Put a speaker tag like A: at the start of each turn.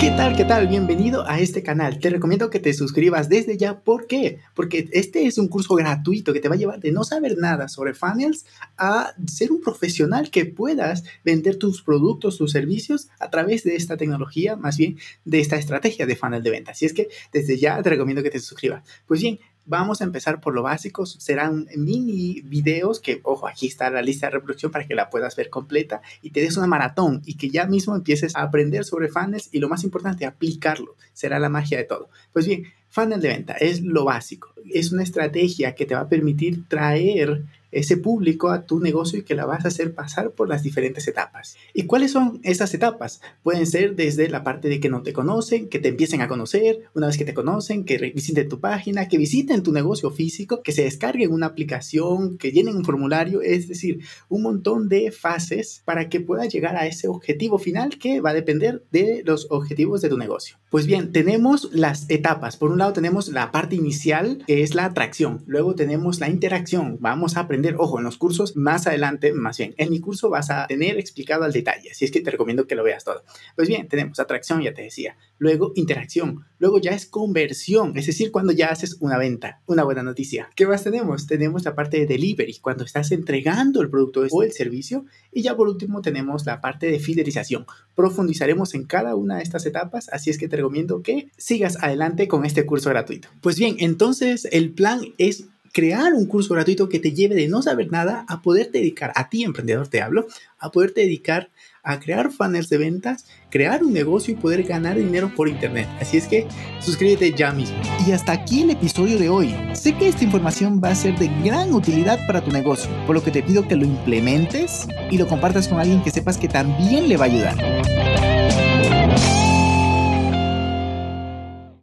A: ¿Qué tal? ¿Qué tal? Bienvenido a este canal. Te recomiendo que te suscribas desde ya. ¿Por qué? Porque este es un curso gratuito que te va a llevar de no saber nada sobre funnels a ser un profesional que puedas vender tus productos, tus servicios a través de esta tecnología, más bien de esta estrategia de funnel de venta. Así es que desde ya te recomiendo que te suscribas. Pues bien, Vamos a empezar por lo básico. Serán mini videos que, ojo, aquí está la lista de reproducción para que la puedas ver completa y te des una maratón y que ya mismo empieces a aprender sobre funnels y lo más importante, aplicarlo. Será la magia de todo. Pues bien, funnel de venta es lo básico. Es una estrategia que te va a permitir traer ese público a tu negocio y que la vas a hacer pasar por las diferentes etapas. ¿Y cuáles son esas etapas? Pueden ser desde la parte de que no te conocen, que te empiecen a conocer, una vez que te conocen, que visiten tu página, que visiten tu negocio físico, que se descarguen una aplicación, que llenen un formulario, es decir, un montón de fases para que puedas llegar a ese objetivo final que va a depender de los objetivos de tu negocio. Pues bien, tenemos las etapas. Por un lado tenemos la parte inicial, que es la atracción. Luego tenemos la interacción. Vamos a aprender ojo, en los cursos más adelante, más bien, en mi curso vas a tener explicado al detalle, así es que te recomiendo que lo veas todo. Pues bien, tenemos atracción, ya te decía, luego interacción, luego ya es conversión, es decir, cuando ya haces una venta, una buena noticia. ¿Qué más tenemos? Tenemos la parte de delivery, cuando estás entregando el producto o el servicio, y ya por último tenemos la parte de fidelización. Profundizaremos en cada una de estas etapas, así es que te recomiendo que sigas adelante con este curso gratuito. Pues bien, entonces el plan es crear un curso gratuito que te lleve de no saber nada a poder dedicar, a ti emprendedor te hablo, a poder dedicar a crear funnels de ventas, crear un negocio y poder ganar dinero por internet. Así es que suscríbete ya mismo. Y hasta aquí el episodio de hoy. Sé que esta información va a ser de gran utilidad para tu negocio, por lo que te pido que lo implementes y lo compartas con alguien que sepas que también le va a ayudar.